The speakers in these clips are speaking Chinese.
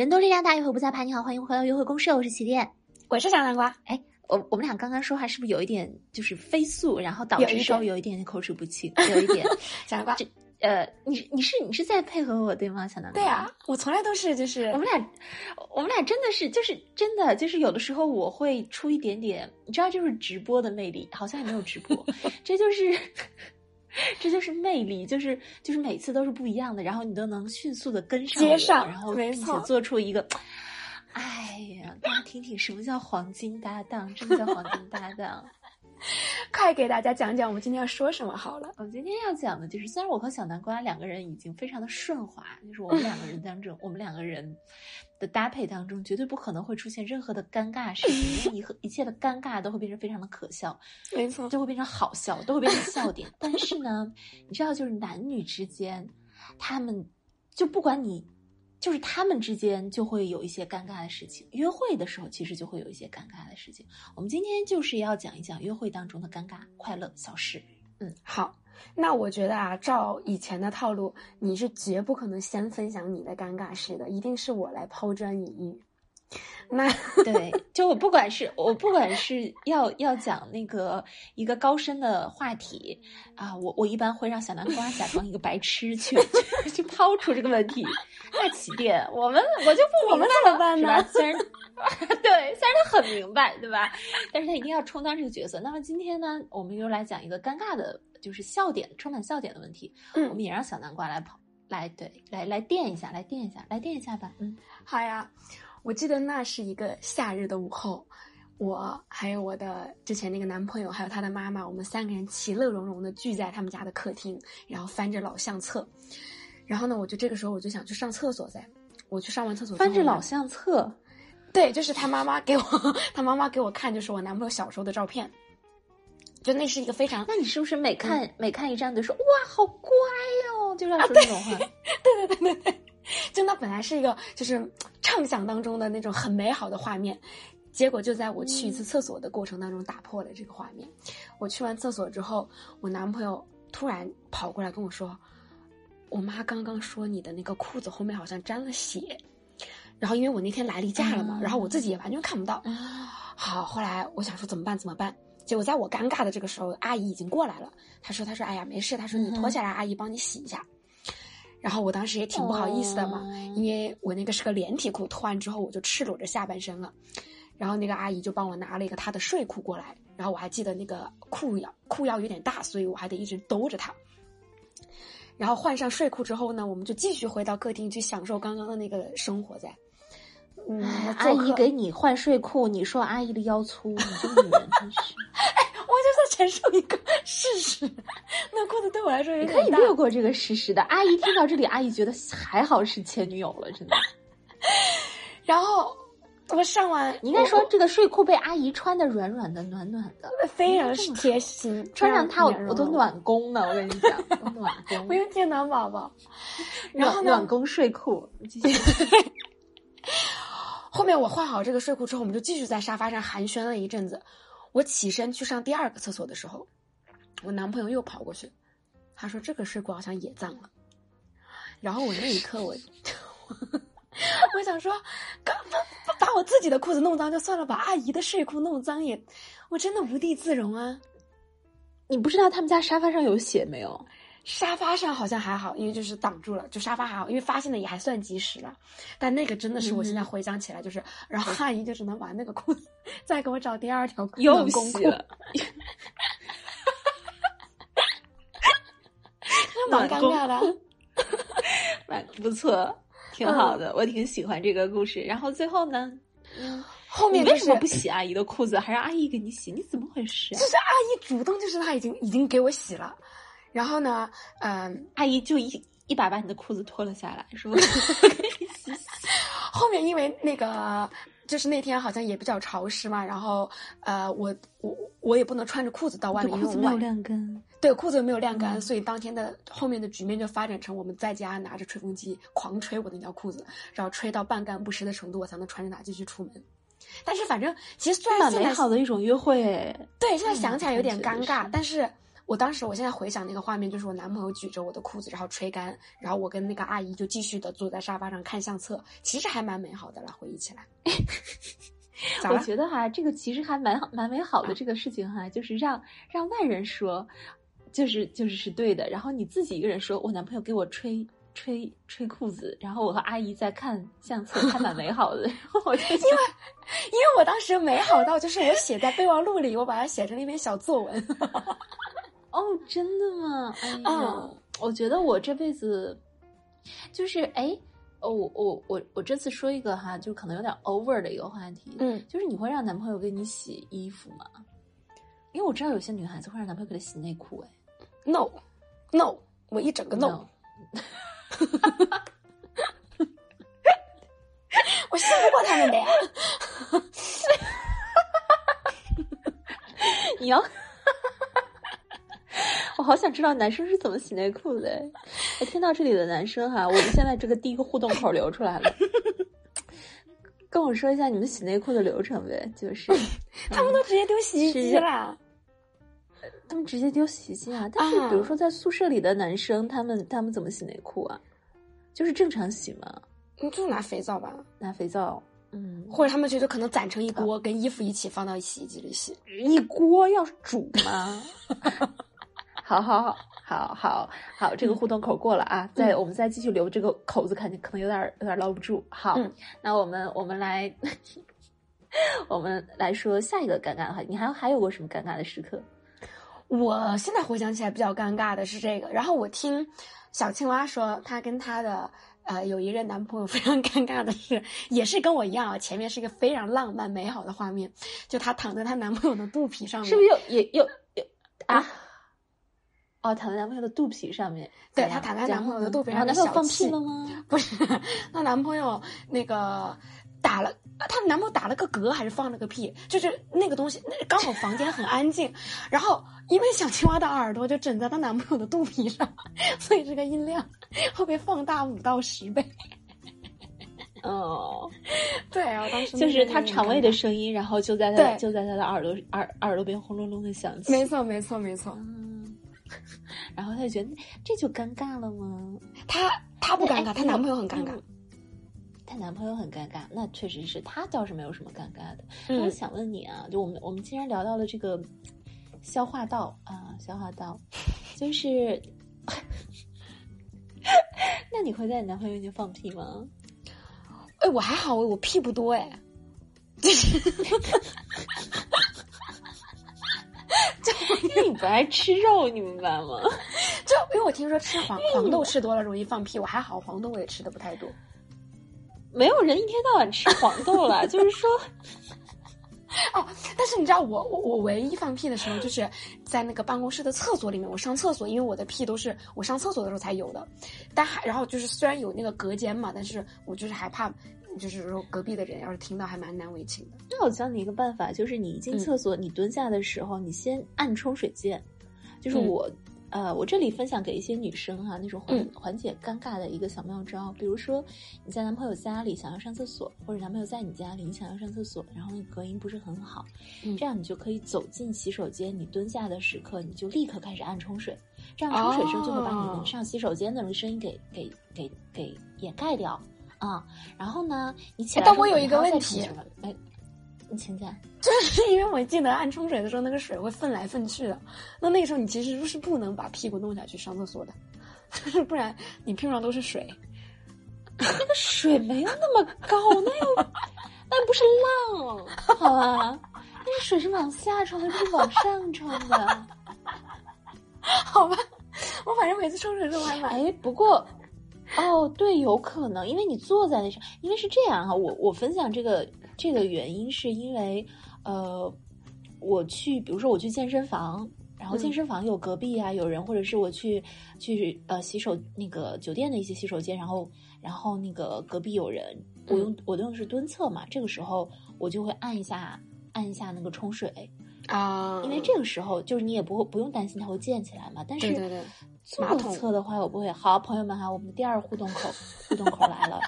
人多力量大，约会不再怕。你好，欢迎回到约会公社，我是起点，我是小南瓜。哎，我我们俩刚刚说话是不是有一点就是飞速，然后导致稍微有一点口齿不清，有一点 小南瓜。这呃，你你是你是在配合我对吗，小南瓜？对啊，我从来都是就是我们俩，我们俩真的是就是真的就是有的时候我会出一点点，你知道，就是直播的魅力，好像也没有直播，这就是。这就是魅力，就是就是每次都是不一样的，然后你都能迅速的跟上，接上，然后并且做出一个，哎呀，大家听听什么叫黄金搭档，什么叫黄金搭档。快给大家讲讲我们今天要说什么好了。我们今天要讲的就是，虽然我和小南瓜两个人已经非常的顺滑，就是我们两个人当中，我们两个人。的搭配当中绝对不可能会出现任何的尴尬事情，一一切的尴尬都会变成非常的可笑，没错，就会变成好笑，都会变成笑点。但是呢，你知道，就是男女之间，他们就不管你，就是他们之间就会有一些尴尬的事情。约会的时候，其实就会有一些尴尬的事情。我们今天就是要讲一讲约会当中的尴尬快乐小事。嗯，好。那我觉得啊，照以前的套路，你是绝不可能先分享你的尴尬事的，一定是我来抛砖引玉。那对，就我不管是我不管是要要讲那个一个高深的话题啊，我我一般会让小南瓜假装一个白痴去去抛出这个问题。那起点，我们我就不明白怎么办呢？虽然 对，虽然他很明白，对吧？但是他一定要充当这个角色。那么今天呢，我们又来讲一个尴尬的。就是笑点，充满笑点的问题，嗯，我们也让小南瓜来跑，来对，来来垫一下，来垫一下，来垫一下吧，嗯，好呀。我记得那是一个夏日的午后，我还有我的之前那个男朋友，还有他的妈妈，我们三个人其乐融融的聚在他们家的客厅，然后翻着老相册。然后呢，我就这个时候我就想去上厕所，噻。我去上完厕所，翻着老相册，对，就是他妈妈给我，他妈妈给我看，就是我男朋友小时候的照片。就那是一个非常，那你是不是每看每看一张都说哇好乖哦，就是说那种话，对对对对对，就那本来是一个就是畅想当中的那种很美好的画面，结果就在我去一次厕所的过程当中打破了这个画面。我去完厕所之后，我男朋友突然跑过来跟我说：“我妈刚刚说你的那个裤子后面好像沾了血。”然后因为我那天来例假了嘛，然后我自己也完全看不到。好，后来我想说怎么办怎么办。结果在我尴尬的这个时候，阿姨已经过来了。她说：“她说，哎呀，没事。她说你脱下来，阿姨帮你洗一下。”然后我当时也挺不好意思的嘛，因为我那个是个连体裤，脱完之后我就赤裸着下半身了。然后那个阿姨就帮我拿了一个她的睡裤过来。然后我还记得那个裤腰裤腰有点大，所以我还得一直兜着它。然后换上睡裤之后呢，我们就继续回到客厅去享受刚刚的那个生活在。嗯，阿姨给你换睡裤，你说阿姨的腰粗，你这个女人真是。陈述一个事实，那裤子对我来说也可以略过这个事实的。阿姨听到这里，阿姨觉得还好是前女友了，真的。然后我上完，你应该说这个睡裤被阿姨穿的软软的、暖暖的，非常贴心。穿上它，我我都暖宫了，我跟你讲，暖 宫。我有电暖宝宝，然后暖宫睡裤。后面我换好这个睡裤之后，我们就继续在沙发上寒暄了一阵子。我起身去上第二个厕所的时候，我男朋友又跑过去，他说：“这个睡裤好像也脏了。”然后我那一刻，我 我想说，把把我自己的裤子弄脏就算了，把阿姨的睡裤弄脏也，我真的无地自容啊！你不知道他们家沙发上有血没有？沙发上好像还好，因为就是挡住了，就沙发还好，因为发现的也还算及时了。但那个真的是我现在回想起来，就是，然后阿姨就只能把那个裤子再给我找第二条裤又洗了，蛮尴尬的，蛮不错，挺好的，我挺喜欢这个故事。然后最后呢，嗯，后面为什么不洗阿姨的裤子，还让阿姨给你洗？你怎么回事？就是阿姨主动，就是她已经已经给我洗了。然后呢，嗯，阿姨就一一把把你的裤子脱了下来，说：“后面因为那个就是那天好像也比较潮湿嘛，然后呃，我我我也不能穿着裤子到外面，裤子没有晾干，对，裤子没有晾干，所以当天的后面的局面就发展成我们在家拿着吹风机狂吹我的那条裤子，然后吹到半干不湿的程度，我才能穿着它继续出门。但是反正其实虽然蛮美好的一种约会，对，现在想起来有点尴尬，但是。我当时，我现在回想那个画面，就是我男朋友举着我的裤子，然后吹干，然后我跟那个阿姨就继续的坐在沙发上看相册，其实还蛮美好的了。回忆起来，我觉得哈，这个其实还蛮蛮美好的。这个事情哈，就是让让外人说，就是就是是对的。然后你自己一个人说，我男朋友给我吹吹吹裤子，然后我和阿姨在看相册，还蛮美 好的。然后我就因为因为我当时美好到，就是我写在备忘录里，我把它写成了一篇小作文。哦，真的吗？哎呀，我觉得我这辈子就是哎，哦，我我我我这次说一个哈，就可能有点 over 的一个话题，嗯，就是你会让男朋友给你洗衣服吗？因为我知道有些女孩子会让男朋友给她洗内裤，哎，no，no，我一整个 no，我信不过他们的呀，你要。我好想知道男生是怎么洗内裤的。哎，听到这里的男生哈，我们现在这个第一个互动口流出来了，跟我说一下你们洗内裤的流程呗。就是 他们都直接丢洗衣机了，他们直接丢洗衣机啊。但是比如说在宿舍里的男生，他们他们怎么洗内裤啊？就是正常洗吗？你就拿肥皂吧，拿肥皂。嗯，或者他们觉得可能攒成一锅，跟衣服一起放到洗衣机里洗。一锅要煮吗？好好好好好好，这个互动口过了啊！再我们再继续留这个口子，肯定可能有点有点捞不住。好，那我们我们来，我们来说下一个尴尬的话，你还还有过什么尴尬的时刻？我现在回想起来比较尴尬的是这个。然后我听小青蛙说，她跟她的呃有一任男朋友 非常尴尬的是，也是跟我一样啊，前面是一个非常浪漫美好的画面，就她躺在她男朋友的肚皮上面，是不是又也又又啊？哦，躺在男朋友的肚皮上面，对她躺在男朋友的肚皮上，男朋友放屁了吗？不是，她男朋友那个打了，她男朋友打了个嗝还是放了个屁？就是那个东西，那刚好房间很安静，然后因为小青蛙的耳朵就枕在她男朋友的肚皮上，所以这个音量会被放大五到十倍。哦，对啊，当时就是他肠胃的声音，然后就在他就在他的耳朵耳耳朵边轰隆隆的响起。没错，没错，没错。然后他就觉得这就尴尬了吗？她她不尴尬，她男朋友很尴尬。她男朋友很尴尬，那确实是她倒是没有什么尴尬的。我想问你啊，就我们我们既然聊到了这个消化道啊，消化道，就是，那你会在你男朋友面前放屁吗？哎，我还好，我屁不多哎，就是。因为你不爱吃肉，你明白吗？就因为我听说吃黄黄豆吃多了容易放屁，我还好，黄豆我也吃的不太多。没有人一天到晚吃黄豆了，就是说，哦，但是你知道我我我唯一放屁的时候，就是在那个办公室的厕所里面，我上厕所，因为我的屁都是我上厕所的时候才有的，但还然后就是虽然有那个隔间嘛，但是我就是害怕。就是说，隔壁的人要是听到，还蛮难为情的。那我教你一个办法，就是你一进厕所，你蹲下的时候，你先按冲水键。就是我，呃，我这里分享给一些女生哈，那种缓缓解尴尬的一个小妙招。比如说，你在男朋友家里想要上厕所，或者男朋友在你家里你想要上厕所，然后你隔音不是很好，这样你就可以走进洗手间，你蹲下的时刻，你就立刻开始按冲水，这样冲水声就会把你上洗手间的那个声音给给给给掩盖掉。啊，然后呢？你起来。但我有一个问题，哎，你请讲。就是因为我记得按冲水的时候，那个水会分来分去的。那那个时候你其实是不能把屁股弄下去上厕所的，就 是不然你屁股上都是水。那个水没有那么高，那又 那不是浪，好吧？那个水是往下冲的，不是往上冲的，好吧？我反正每次冲水都还蛮……哎，不过。哦，对，有可能，因为你坐在那上，因为是这样哈，我我分享这个这个原因是因为，呃，我去，比如说我去健身房，然后健身房有隔壁啊有人，或者是我去去呃洗手那个酒店的一些洗手间，然后然后那个隔壁有人，我用我用的是蹲厕嘛，这个时候我就会按一下按一下那个冲水啊，因为这个时候就是你也不会不用担心它会溅起来嘛，但是。对对对。马桶侧的话，我不会。好，朋友们哈，我们第二互动口，互动口来了。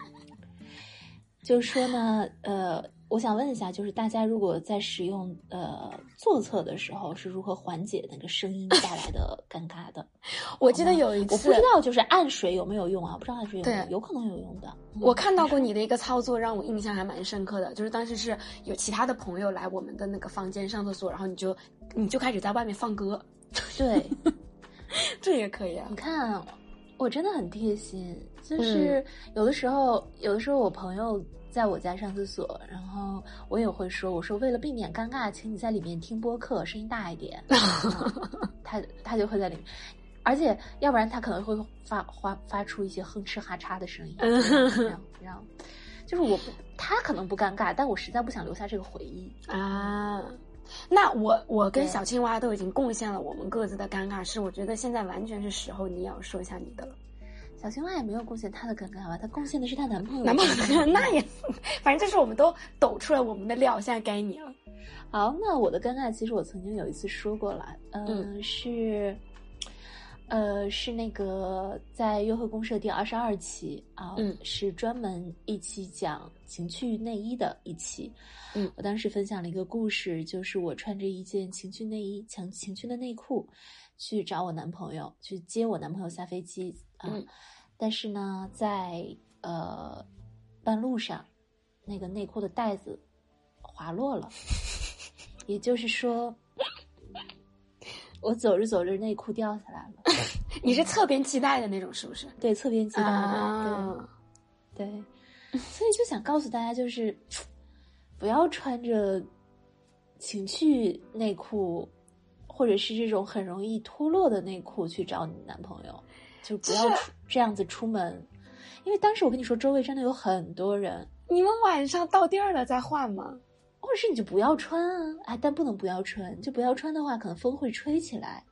就是说呢，呃，我想问一下，就是大家如果在使用呃座厕的时候，是如何缓解那个声音带来的 尴尬的？我记得有一次，我不知道就是按水有没有用啊？不知道按水有没有，对有可能有用的。嗯我看到过你的一个操作，让我印象还蛮深刻的，就是当时是有其他的朋友来我们的那个房间上厕所，然后你就你就开始在外面放歌，对，这也可以啊你。看，我真的很贴心，就是有的时候，有的时候我朋友在我家上厕所，然后我也会说，我说为了避免尴尬，请你在里面听播客，声音大一点。嗯 他他就会在里面，而且要不然他可能会发发发出一些哼哧哈嚓的声音，嗯这样就是我不，他可能不尴尬，但我实在不想留下这个回忆。啊，那我我跟小青蛙都已经贡献了我们各自的尴尬事，我觉得现在完全是时候你也要说一下你的了。小青蛙也没有贡献她的尴尬吧？她贡献的是她男朋友男朋。友 那也，反正就是我们都抖出了我们的料，现在该你了。好，那我的尴尬其实我曾经有一次说过了，呃、嗯是，呃，是那个在约会公社第二十二期啊，嗯是专门一期讲情趣内衣的一期。嗯我当时分享了一个故事，就是我穿着一件情趣内衣、情情趣的内裤去找我男朋友，去接我男朋友下飞机啊，嗯。但是呢，在呃半路上，那个内裤的带子滑落了。也就是说，我走着走着内裤掉下来了，你是侧边系带的那种，是不是？对，侧边系带的，啊，对。对，所以就想告诉大家，就是 不要穿着情趣内裤，或者是这种很容易脱落的内裤去找你男朋友，就不要这样子出门，因为当时我跟你说，周围真的有很多人，你们晚上到地儿了再换吗？或者是你就不要穿啊，哎，但不能不要穿，就不要穿的话，可能风会吹起来。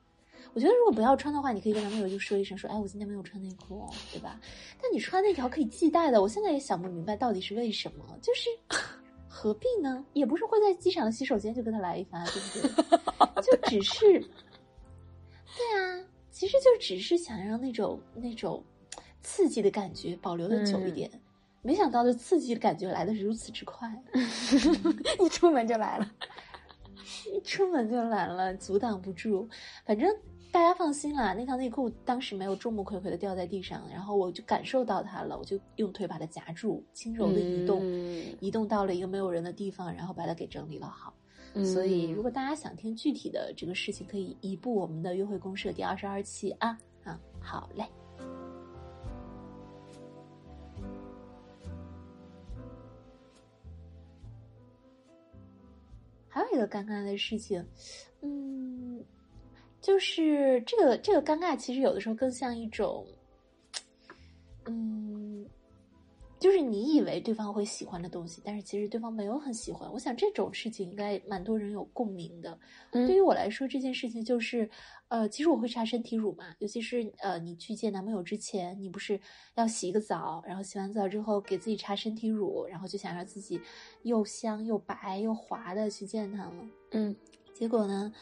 我觉得如果不要穿的话，你可以跟男朋友就说一声，说，哎，我今天没有穿内裤哦，对吧？但你穿那条可以系带的，我现在也想不明白到底是为什么，就是何必呢？也不是会在机场的洗手间就跟他来一发，对不对？就只是，对啊，其实就只是想让那种那种刺激的感觉保留的久一点。没想到的刺激的感觉来的如此之快。一出门就来了。一出门就来了，阻挡不住。反正大家放心啦，那条内裤当时没有众目睽睽的掉在地上，然后我就感受到它了，我就用腿把它夹住，轻柔的移动，嗯移动到了一个没有人的地方，然后把它给整理了好。嗯所以，如果大家想听具体的这个事情，可以移步我们的约会公社第二十二期啊啊，好嘞。还有一个尴尬的事情，嗯，就是这个这个尴尬，其实有的时候更像一种，嗯，就是你以为对方会喜欢的东西，但是其实对方没有很喜欢。我想这种事情应该蛮多人有共鸣的。嗯对于我来说，这件事情就是，呃，其实我会擦身体乳嘛，尤其是呃，你去见男朋友之前，你不是要洗一个澡，然后洗完澡之后给自己擦身体乳，然后就想让自己又香又白又滑的去见他吗？嗯，结果呢，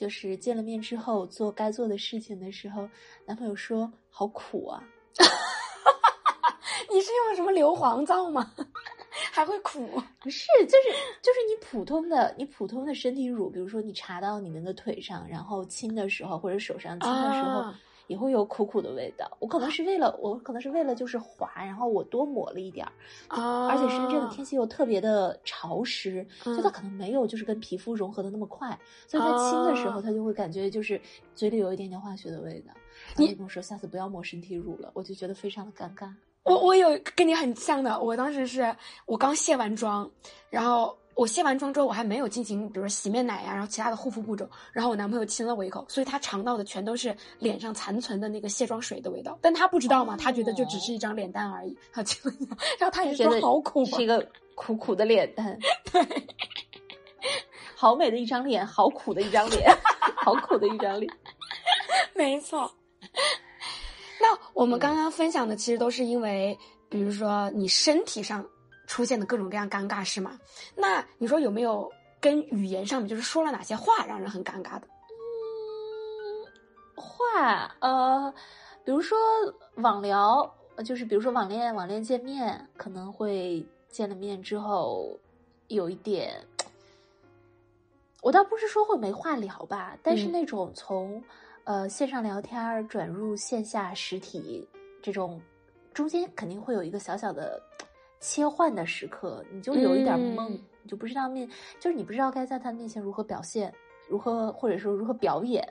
就是见了面之后做该做的事情的时候，男朋友说好苦啊，你是用什么硫磺皂吗？还会苦？不是，就是就是你普通的你普通的身体乳，比如说你擦到你那个腿上，然后亲的时候或者手上亲的时候，啊也会有苦苦的味道。我可能是为了我可能是为了就是滑，然后我多抹了一点儿，啊！而且深圳的天气又特别的潮湿，嗯就它可能没有就是跟皮肤融合的那么快，所以它亲的时候，啊它就会感觉就是嘴里有一点点化学的味道。你跟我说下次不要抹身体乳了，我就觉得非常的尴尬。我我有跟你很像的，我当时是我刚卸完妆，然后我卸完妆之后我还没有进行，比如说洗面奶呀、然后其他的护肤步骤，然后我男朋友亲了我一口，所以他尝到的全都是脸上残存的那个卸妆水的味道，但他不知道嘛，他觉得就只是一张脸蛋而已，他亲了一口，然后他也说觉得好苦啊是一个苦苦的脸蛋，对，好美的一张脸，好苦的一张脸，好苦的一张脸。没错。那我们刚刚分享的其实都是因为，比如说你身体上出现的各种各样尴尬，是吗？那你说有没有跟语言上面，就是说了哪些话让人很尴尬的？话呃，比如说网聊，呃就是比如说网恋，网恋见面可能会见了面之后，有一点，我倒不是说会没话聊吧，但是嗯那种从、呃线上聊天转入线下实体这种中间肯定会有一个小小的切换的时刻，你就有一点懵，嗯你就不知道面，就是你不知道该在他面前如何表现，如何或者说如何表演。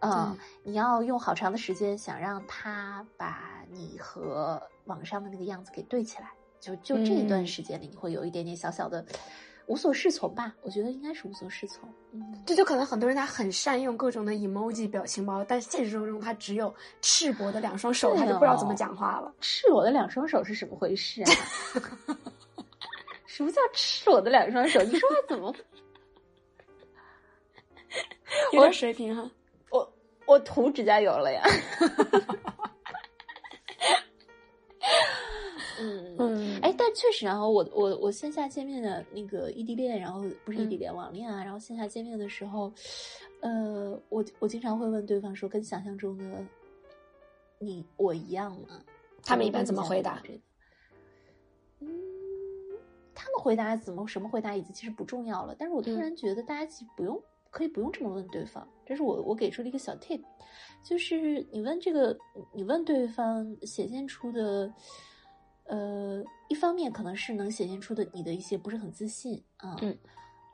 嗯，你要用好长的时间想让他把你和网上的那个样子给对起来，就就这一段嗯时间里，你会有一点点小小的无所适从吧？我觉得应该是无所适从。嗯，这就可能很多人他很善用各种的 emoji 表情包，但现实生活中他只有赤膊的两双手，对他就不知道怎么哦讲话了。赤裸的两双手是什么回事啊？什么叫赤裸的两双手？你说话怎么？有点水平哈。我我涂指甲油了呀。嗯嗯，哎，但确实啊，我我我线下见面的那个异地恋，然后不是异嗯。地恋，网恋啊，然后线下见面的时候，呃，我我经常会问对方说，跟想象中的你我一样吗？他们一般怎么回答嗯，他们回答怎么什么回答已经其实不重要了，但是我突嗯。然觉得大家其实不用。可以不用这么问对方，这是我我给出的一个小 tip，就是你问这个，你问对方显现出的，呃，一方面可能是能显现出的你的一些不是很自信啊，嗯，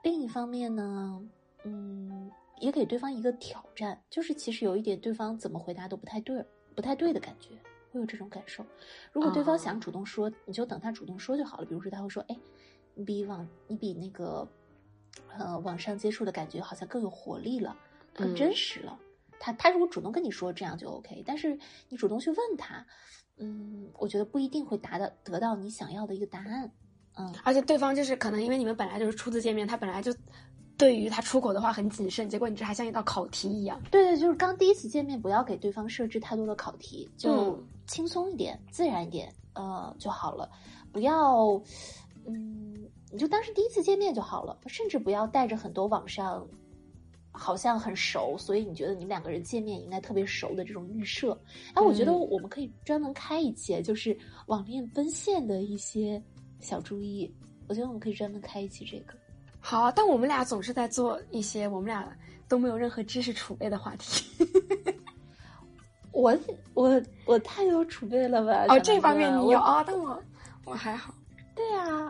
另一方面呢，嗯，也给对方一个挑战，就是其实有一点对方怎么回答都不太对，不太对的感觉，会有这种感受。如果对方想主动说，你就等他主动说就好了。比如说他会说，哎，你比网你比那个。呃，网上接触的感觉好像更有活力了，更真实了。他他如果主动跟你说，这样就 OK。但是你主动去问他，嗯，我觉得不一定会达到得到你想要的一个答案。嗯，而且对方就是可能因为你们本来就是初次见面，他本来就对于他出口的话很谨慎，结果你这还像一道考题一样。对对，就是刚第一次见面，不要给对方设置太多的考题，就嗯轻松一点、自然一点，呃就好了。不要，嗯，你就当是第一次见面就好了，甚至不要带着很多网上好像很熟，所以你觉得你们两个人见面应该特别熟的这种预设。哎，我觉得嗯我们可以专门开一期，就是网恋奔现的一些小注意。我觉得我们可以专门开一期这个。好啊，但我们俩总是在做一些我们俩都没有任何知识储备的话题。我我我太有储备了吧？哦，这方面你有啊、但我我还好。对啊，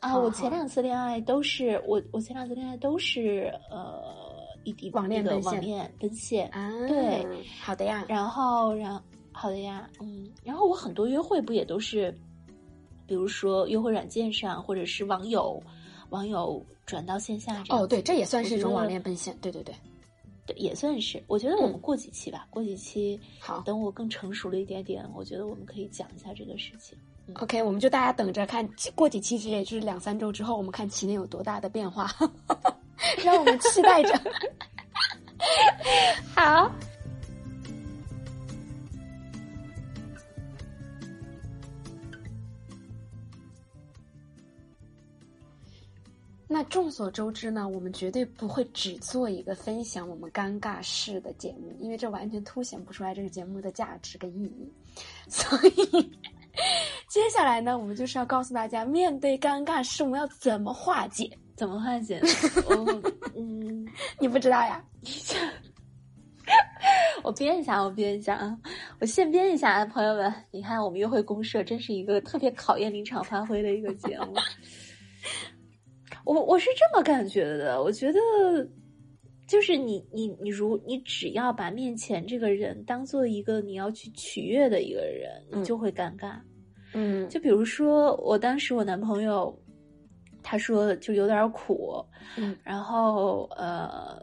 啊，好好我前两次恋爱都是我我前两次恋爱都是呃网恋那个奔现网恋奔现，啊，对，好的呀。然后然好的呀，嗯，然后我很多约会不也都是，比如说约会软件上或者是网友网友转到线下这样哦，对，这也算是一种网恋奔现。对对对，对，也算是。我觉得我们嗯过几期吧，过几期好等我更成熟了一点点，我觉得我们可以讲一下这个事情。OK，我们就大家等着看，过几期之类就是两三周之后，我们看麒麟有多大的变化，让我们期待着。好。那众所周知呢，我们绝对不会只做一个分享我们尴尬事的节目，因为这完全凸显不出来这个节目的价值跟意义。所以，接下来呢，我们就是要告诉大家，面对尴尬事，我们要怎么化解？怎么化解？我嗯，你不知道呀？我编一下，我编一下啊，我现编一下啊，朋友们，你看我们约会公社真是一个特别考验临场发挥的一个节目。我我是这么感觉的，我觉得就是你你你如你只要把面前这个人当做一个你要去取悦的一个人，嗯你就会尴尬。嗯就比如说，我当时我男朋友，他说就有点苦，嗯然后呃，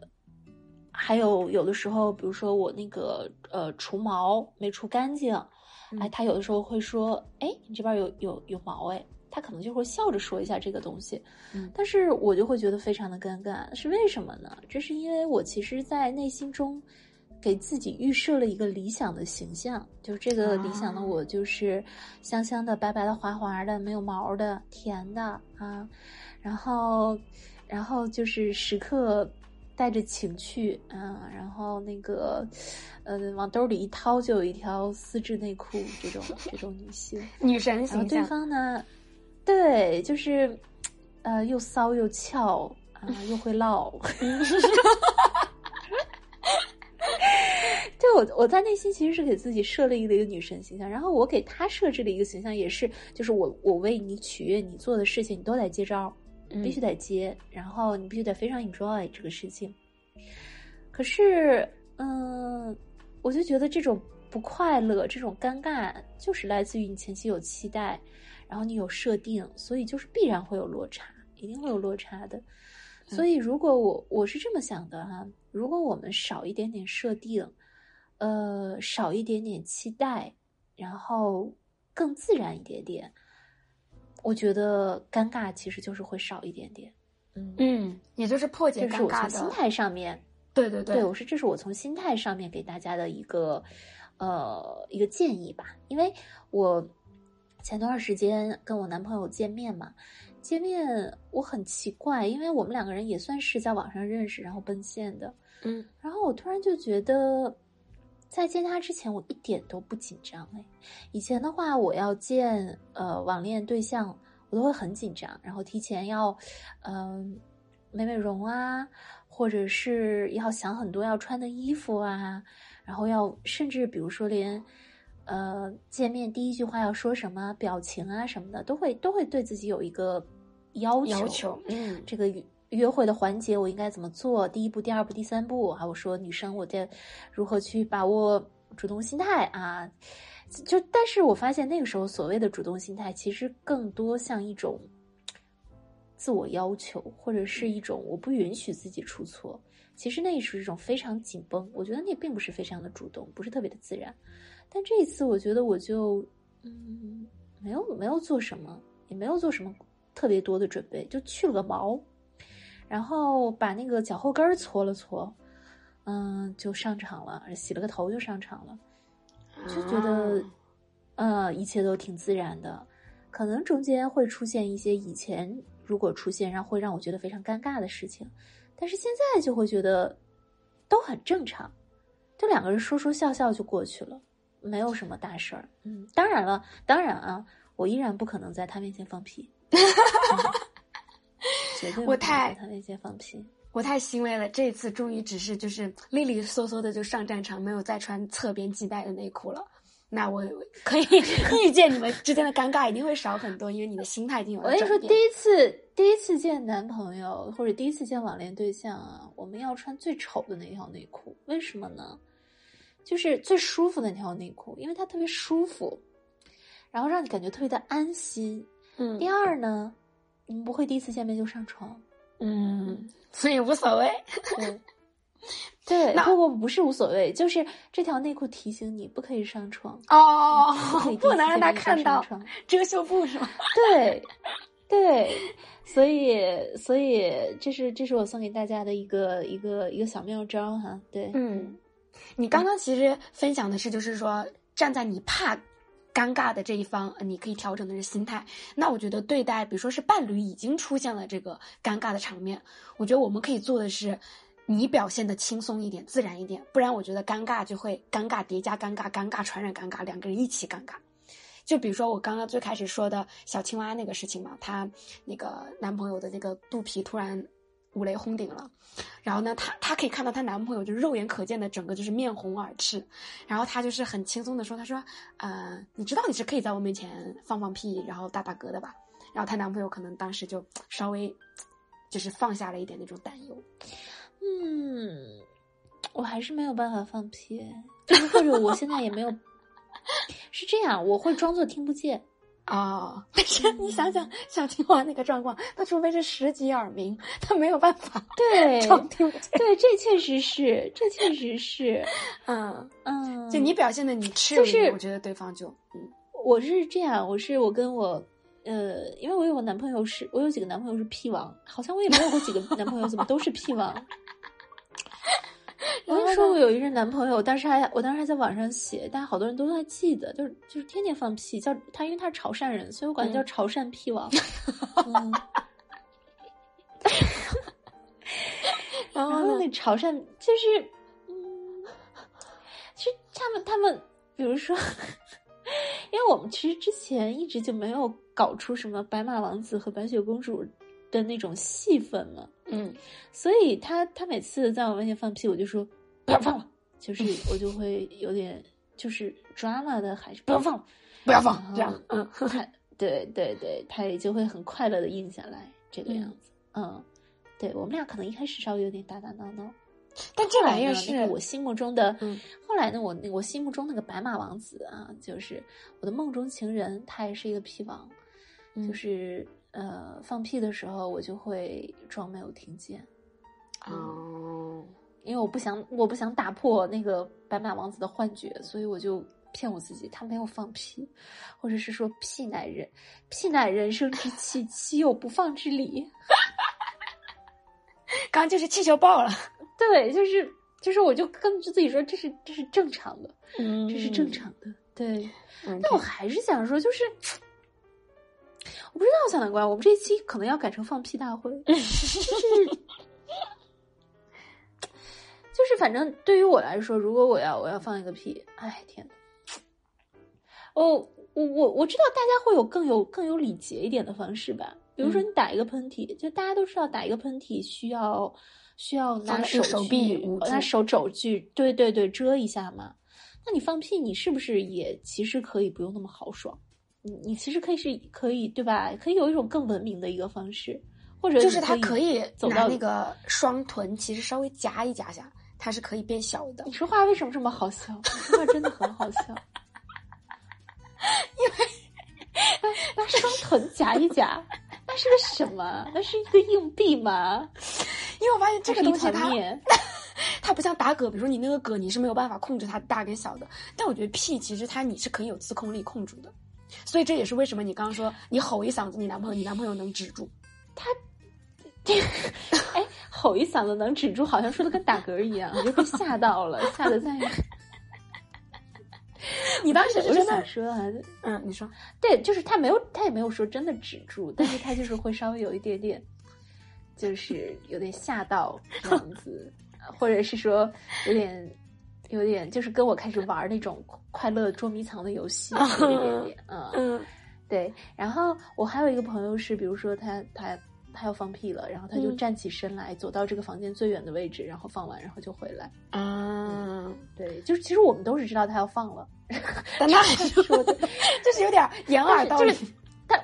还有有的时候，比如说我那个呃除毛没除干净，哎，嗯他有的时候会说，哎，你这边有有有毛哎，他可能就会笑着说一下这个东西，嗯但是我就会觉得非常的尴尬，是为什么呢？这是因为我其实，在内心中。给自己预设了一个理想的形象，就是这个理想的啊我就是香香的、白白的、滑滑的、没有毛的、甜的啊，然后，然后就是时刻带着情趣啊，然后那个，呃，往兜里一掏就有一条丝质内裤，这种这种女性。女神然后对。方呢，对，就是呃，又骚又俏啊、又会唠。就我我在内心其实是给自己设立了一个女神形象，然后我给她设置了一个形象，也是就是我我为你取悦你做的事情，你都得接招，必须得接，然后你必须得非常 enjoy 这个事情。可是，嗯，我就觉得这种不快乐、这种尴尬，就是来自于你前期有期待，然后你有设定，所以就是必然会有落差，一定会有落差的。所以，如果我我是这么想的哈，如果我们少一点点设定，呃，少一点点期待，然后更自然一点点，我觉得尴尬其实就是会少一点点。嗯嗯，也就是破解这是我尴尬的。从心态上面，对对对对我是这是我从心态上面给大家的一个呃一个建议吧，因为我前段时间跟我男朋友见面嘛，见面我很奇怪，因为我们两个人也算是在网上认识，然后奔现的，嗯然后我突然就觉得，在见他之前，我一点都不紧张哎。以前的话，我要见呃网恋对象，我都会很紧张，然后提前要嗯、美美容啊，或者是要想很多要穿的衣服啊，然后要甚至比如说连呃见面第一句话要说什么，表情啊什么的，都会都会对自己有一个要求。要求嗯这个约会的环节我应该怎么做？第一步、第二步、第三步，还有说女生我得如何去把握主动心态啊？就但是我发现那个时候所谓的主动心态，其实更多像一种自我要求，或者是一种我不允许自己出错。其实那是一种非常紧绷，我觉得那并不是非常的主动，不是特别的自然。但这一次，我觉得我就嗯，没有没有做什么，也没有做什么特别多的准备，就去了个毛，然后把那个脚后跟儿搓了搓，嗯，就上场了，洗了个头就上场了，就觉得呃一切都挺自然的，可能中间会出现一些以前如果出现让会让我觉得非常尴尬的事情，但是现在就会觉得都很正常，就两个人说说笑笑就过去了。没有什么大事儿，嗯，当然了，当然啊，我依然不可能在他面前放屁，我太在他那些放屁。我太欣慰了，这次终于只是就是利利索索的就上战场，没有再穿侧边系带的内裤了。那我可以 预见你们之间的尴尬一定会少很多，因为你的心态已经有了我跟你说，第一次第一次见男朋友或者第一次见网恋对象啊，我们要穿最丑的那条内裤，为什么呢？就是最舒服的那条内裤，因为它特别舒服，然后让你感觉特别的安心。嗯第二呢，你们不会第一次见面就上床，嗯，所以无所谓。对，对，那不不不是无所谓，就是这条内裤提醒你不可以上床，哦不能让他看到。遮羞布是吗？对，对，所以所以这是这是我送给大家的一个一个一个小妙招哈。对，嗯，你刚刚其实分享的是，就是说站在你怕尴尬的这一方，你可以调整的是心态。那我觉得对待，比如说是伴侣已经出现了这个尴尬的场面，我觉得我们可以做的是。你表现的轻松一点、自然一点，不然我觉得尴尬就会尴尬叠加尴尬，尴尬传染尴尬，两个人一起尴尬。就比如说我刚刚最开始说的小青蛙那个事情嘛，她那个男朋友的那个肚皮突然五雷轰顶了，然后呢，她她可以看到她男朋友就肉眼可见的整个就是面红耳赤，然后她就是很轻松的说，她说，呃，你知道你是可以在我面前放放屁，然后打打嗝的吧？然后她男朋友可能当时就稍微就是放下了一点那种担忧。嗯，我还是没有办法放屁，就是或者我现在也没有。是这样，我会装作听不见。哦，但是你想想小青蛙那个状况，他除非是十级耳鸣，他没有办法对。对，这确实是，这确实是，嗯，嗯，就你表现的你赤裸，就是我觉得对方就嗯我是这样，我是我跟我，呃，因为我有个男朋友是，我有几个男朋友是屁王，好像我也没有过几个男朋友，怎么都是屁王？我跟你说，我有一任男朋友，当时还我当时还在网上写，但好多人都还记得，就是就是天天放屁，叫他，因为他是潮汕人，所以我管他叫嗯潮汕屁王。然后那潮汕就是，嗯，其实他们他们，比如说，因为我们其实之前一直就没有搞出什么白马王子和白雪公主的那种戏份嘛。嗯，所以他他每次在我面前放屁，我就说不要放了，就是我就会有点就是 drama 的，还是不要放，不要放这样，嗯，他。对对对，他也就会很快乐的应下来这个样子。嗯，对我们俩可能一开始稍微有点打打闹闹，但这玩意儿是那个我心目中的，嗯。后来呢，我那我心目中那个白马王子啊，就是我的梦中情人，他也是一个屁王，嗯就是呃放屁的时候，我就会装没有听见，哦，因为我不想我不想打破那个白马王子的幻觉，所以我就骗我自己，他没有放屁，或者是说屁乃人屁乃人生之气，岂有不放之理？刚刚就是气球爆了，对，就是就是，我就跟自己说，这是这是正常的，嗯这是正常的，对。嗯。但我还是想说，就是我不知道小南瓜，我们这一期可能要改成放屁大会，就 是就是，反正对于我来说，如果我要我要放一个屁，哎天呐，哦，我我我知道大家会有更有更有礼节一点的方式吧，比如说嗯你打一个喷嚏，就大家都知道打一个喷嚏需要需要拿手手臂拿手肘去，对对对，遮一下嘛。那你放屁，你是不是也其实可以不用那么豪爽？你你其实可以是可以对吧？可以有一种更文明的一个方式，或者就是你它可以走到拿那个双臀，其实稍微夹一夹下，它是可以变小的你。说话为什么这么好笑？你说话真的很好笑。因为拿双臀夹一夹，那是个什么？那是一个硬币吗？因为我发现这个东西它？它不像打嗝，比如说你那个嗝你是没有办法控制它大跟小的，但我觉得屁其实它你是可以有自控力控制的，所以这也是为什么你刚刚说你吼一嗓子，你男朋友你男朋友能止住。他，这哎，吼一嗓子能止住，好像说的跟打嗝一样，我就被吓到了，吓得在。你当时我想说啊，嗯，你说对，就是他没有，他也没有说真的止住，但是他就是会稍微有一点点，就是有点吓到这样子，或者是说有点有点就是跟我开始玩那种快乐捉迷藏的游戏，有一点点，嗯，嗯对。然后我还有一个朋友是，比如说他他他要放屁了，然后他就嗯站起身来，走到这个房间最远的位置，然后放完，然后就回来。啊，对，就是其实我们都是知道他要放了，但他还是说的。就是有点掩耳盗铃就。是他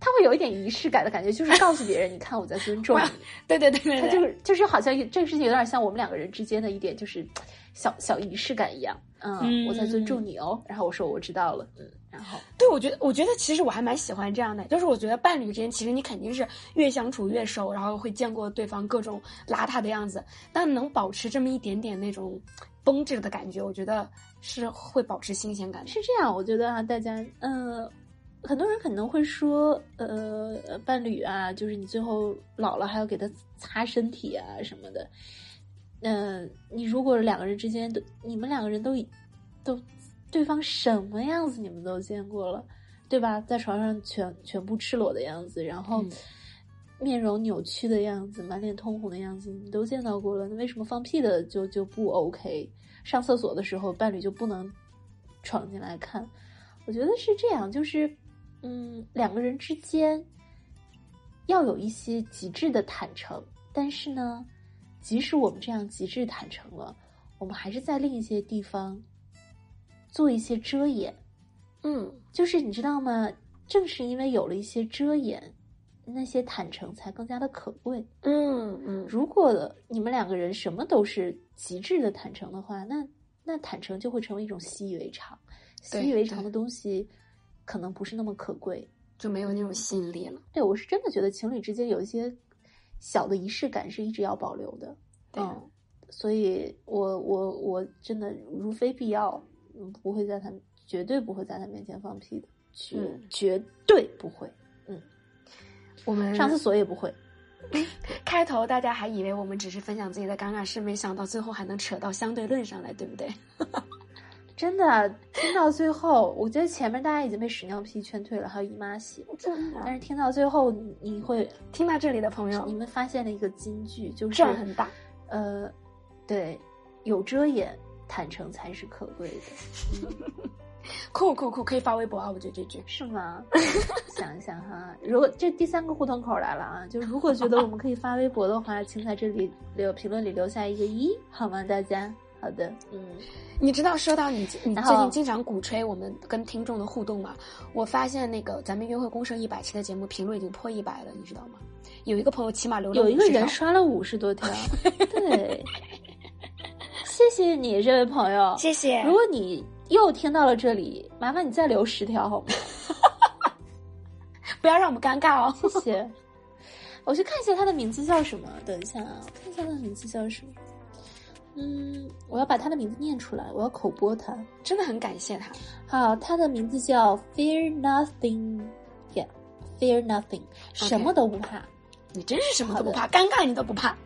他会有一点仪式感的感觉，就是告诉别人，你看我在尊重你。对对对对对，他就是就是好像这个事情有点像我们两个人之间的一点就是小小仪式感一样。嗯，嗯我在尊重你哦。然后我说我知道了，嗯，然后对，我觉得，我觉得其实我还蛮喜欢这样的，就是我觉得伴侣之间，其实你肯定是越相处越熟，然后会见过对方各种邋遢的样子，但能保持这么一点点那种绷着的感觉，我觉得是会保持新鲜感的。是这样，我觉得啊，大家呃，很多人可能会说，呃，呃伴侣啊，就是你最后老了还要给他擦身体啊什么的。嗯、你如果两个人之间都，你们两个人都已都对方什么样子你们都见过了，对吧？在床上全全部赤裸的样子，然后嗯面容扭曲的样子，满脸通红的样子，你都见到过了。那为什么放屁的就就不 OK？上厕所的时候，伴侣就不能闯进来看？我觉得是这样，就是嗯，两个人之间要有一些极致的坦诚，但是呢，即使我们这样极致坦诚了，我们还是在另一些地方做一些遮掩。嗯就是你知道吗？正是因为有了一些遮掩，那些坦诚才更加的可贵。嗯嗯，如果你们两个人什么都是极致的坦诚的话，那那坦诚就会成为一种习以为常，习以为常的东西可能不是那么可贵。就没有那种吸引力了。对我是真的觉得情侣之间有一些小的仪式感是一直要保留的。对嗯，所以我我我真的如非必要，嗯，不会在他绝对不会在他面前放屁的，绝、嗯绝对不会，嗯我们上厕所也不会。开头大家还以为我们只是分享自己的尴尬事，没想到最后还能扯到相对论上来，对不对？真的听到最后，我觉得前面大家已经被屎尿屁劝退了，还有姨妈血，真但是听到最后，你你会听到这里的朋友你，们发现了一个金句，就是赚很大。呃，对，有遮掩，坦诚才是可贵的。嗯酷酷酷，可以发微博啊！我觉得这句是吗？想一想哈，如果这第三个互动口来了啊，就如果觉得我们可以发微博的话，请在这里留评论里留下一个一，好吗？大家，好的，嗯。你知道说到你你最近经常鼓吹我们跟听众的互动嘛？我发现那个咱们约会公社一百期的节目评论已经破一百了，你知道吗？有一个朋友起码留了有一个人刷了五十多条，对，谢谢你这位朋友。谢谢。如果你又听到了这里，麻烦你再留十条好吗？不要让我们尴尬哦。谢谢。我去看一下他的名字叫什么，等一下啊，我看一下他的名字叫什么。嗯，我要把他的名字念出来，我要口播他。真的很感谢他。好，他的名字叫 Fear Nothing，Yeah，Fear Nothing，什么都不怕。你真是什么都不怕，尴尬你都不怕。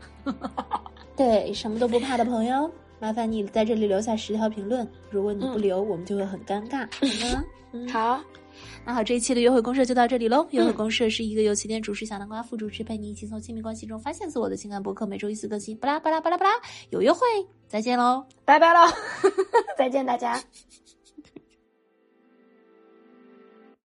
对，什么都不怕的朋友，麻烦你在这里留下十条评论。如果你不留，我们就会很尴尬，好吗？嗯，好，那好，这一期的约会公社就到这里喽。约会公社是一个由起点主持小南瓜副主持陪你一起从亲密关系中发现自我的情感博客，每周一次更新。巴拉巴拉巴拉巴拉，有约会，再见喽。拜拜喽，再见大家。